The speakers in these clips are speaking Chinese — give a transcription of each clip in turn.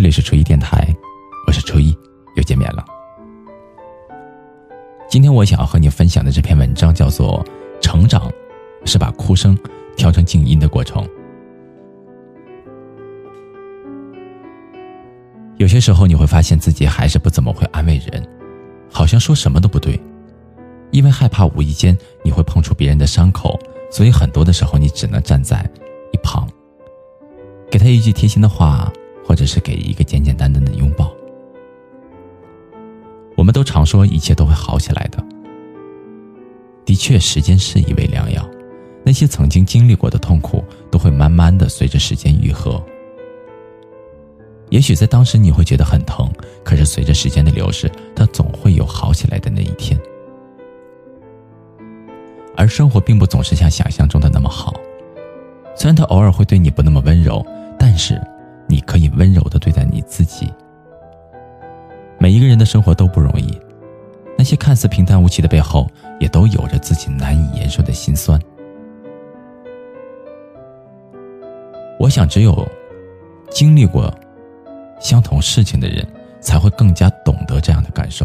这里是初一电台，我是初一，又见面了。今天我想要和你分享的这篇文章叫做《成长是把哭声调成静音的过程》。有些时候你会发现自己还是不怎么会安慰人，好像说什么都不对，因为害怕无意间你会碰触别人的伤口，所以很多的时候你只能站在一旁，给他一句贴心的话。或者是给一个简简单单的拥抱。我们都常说一切都会好起来的，的确，时间是一味良药。那些曾经经历过的痛苦，都会慢慢的随着时间愈合。也许在当时你会觉得很疼，可是随着时间的流逝，它总会有好起来的那一天。而生活并不总是像想象中的那么好，虽然他偶尔会对你不那么温柔，但是。你可以温柔的对待你自己。每一个人的生活都不容易，那些看似平淡无奇的背后，也都有着自己难以言说的心酸。我想，只有经历过相同事情的人，才会更加懂得这样的感受。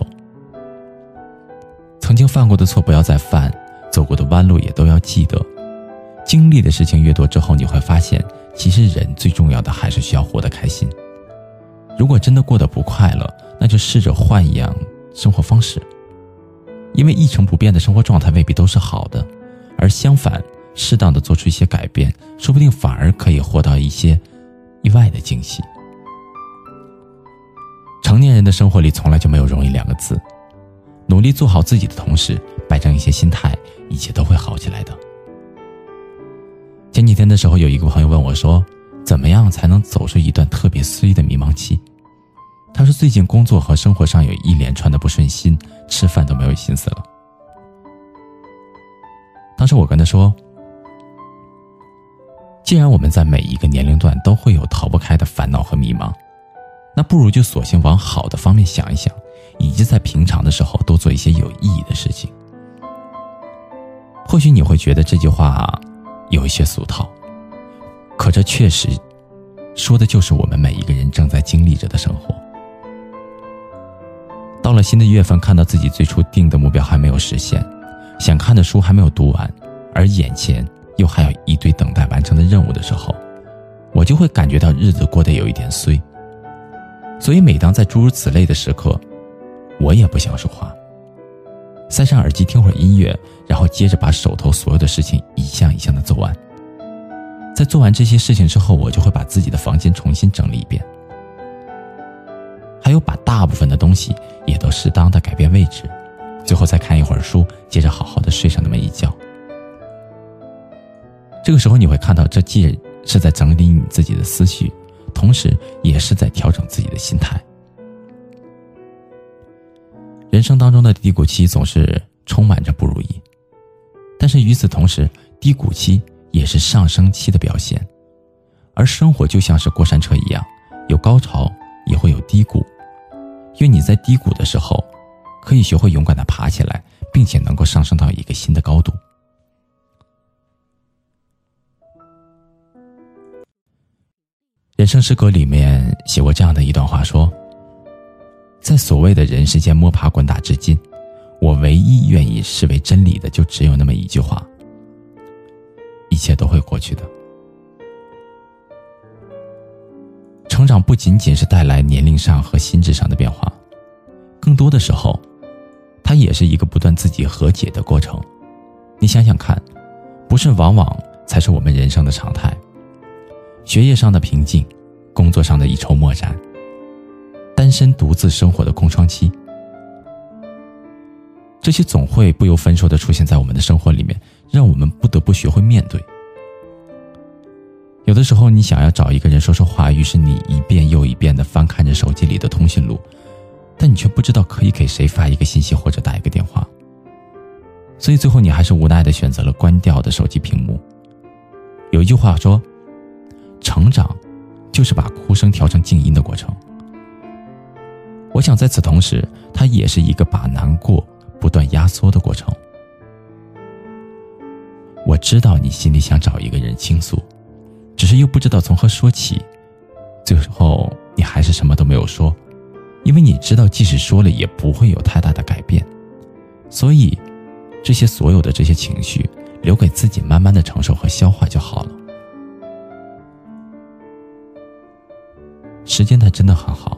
曾经犯过的错不要再犯，走过的弯路也都要记得。经历的事情越多之后，你会发现。其实人最重要的还是需要活得开心。如果真的过得不快乐，那就试着换一样生活方式。因为一成不变的生活状态未必都是好的，而相反，适当的做出一些改变，说不定反而可以获到一些意外的惊喜。成年人的生活里从来就没有容易两个字，努力做好自己的同时，摆正一些心态，一切都会好起来的。前几天的时候，有一个朋友问我说：“怎么样才能走出一段特别衰的迷茫期？”他说：“最近工作和生活上有一连串的不顺心，吃饭都没有心思了。”当时我跟他说：“既然我们在每一个年龄段都会有逃不开的烦恼和迷茫，那不如就索性往好的方面想一想，以及在平常的时候多做一些有意义的事情。”或许你会觉得这句话。有一些俗套，可这确实说的就是我们每一个人正在经历着的生活。到了新的月份，看到自己最初定的目标还没有实现，想看的书还没有读完，而眼前又还有一堆等待完成的任务的时候，我就会感觉到日子过得有一点衰。所以，每当在诸如此类的时刻，我也不想说话。塞上耳机听会儿音乐，然后接着把手头所有的事情一项一项的做完。在做完这些事情之后，我就会把自己的房间重新整理一遍，还有把大部分的东西也都适当的改变位置，最后再看一会儿书，接着好好的睡上那么一觉。这个时候你会看到，这既是在整理你自己的思绪，同时也是在调整自己的心态。人生当中的低谷期总是充满着不如意，但是与此同时，低谷期也是上升期的表现。而生活就像是过山车一样，有高潮也会有低谷。愿你在低谷的时候，可以学会勇敢的爬起来，并且能够上升到一个新的高度。人生诗歌里面写过这样的一段话，说。在所谓的人世间摸爬滚打至今，我唯一愿意视为真理的，就只有那么一句话：一切都会过去的。成长不仅仅是带来年龄上和心智上的变化，更多的时候，它也是一个不断自己和解的过程。你想想看，不是往往才是我们人生的常态。学业上的瓶颈，工作上的一筹莫展。单身独自生活的空窗期，这些总会不由分说的出现在我们的生活里面，让我们不得不学会面对。有的时候，你想要找一个人说说话，于是你一遍又一遍的翻看着手机里的通讯录，但你却不知道可以给谁发一个信息或者打一个电话，所以最后你还是无奈的选择了关掉的手机屏幕。有一句话说：“成长，就是把哭声调成静音的过程。”我想在此同时，它也是一个把难过不断压缩的过程。我知道你心里想找一个人倾诉，只是又不知道从何说起，最后你还是什么都没有说，因为你知道，即使说了也不会有太大的改变。所以，这些所有的这些情绪，留给自己慢慢的承受和消化就好了。时间它真的很好，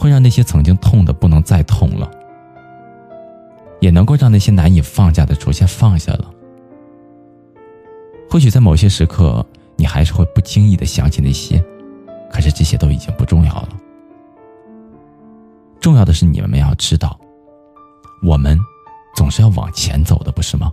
会让那些曾经痛的不能再痛了，也能够让那些难以放下的逐渐放下了。或许在某些时刻，你还是会不经意的想起那些，可是这些都已经不重要了。重要的是你们要知道，我们总是要往前走的，不是吗？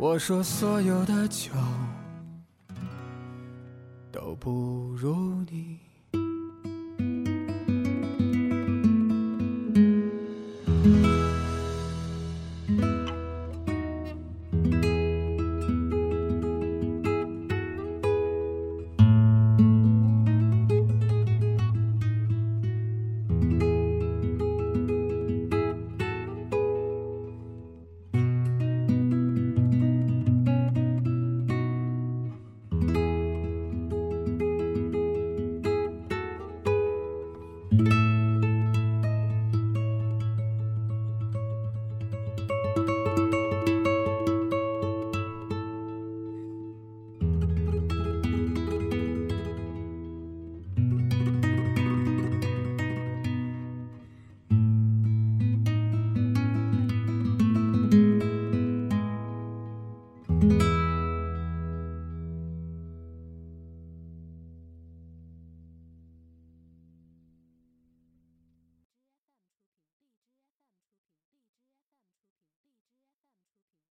我说所有的酒都不如你。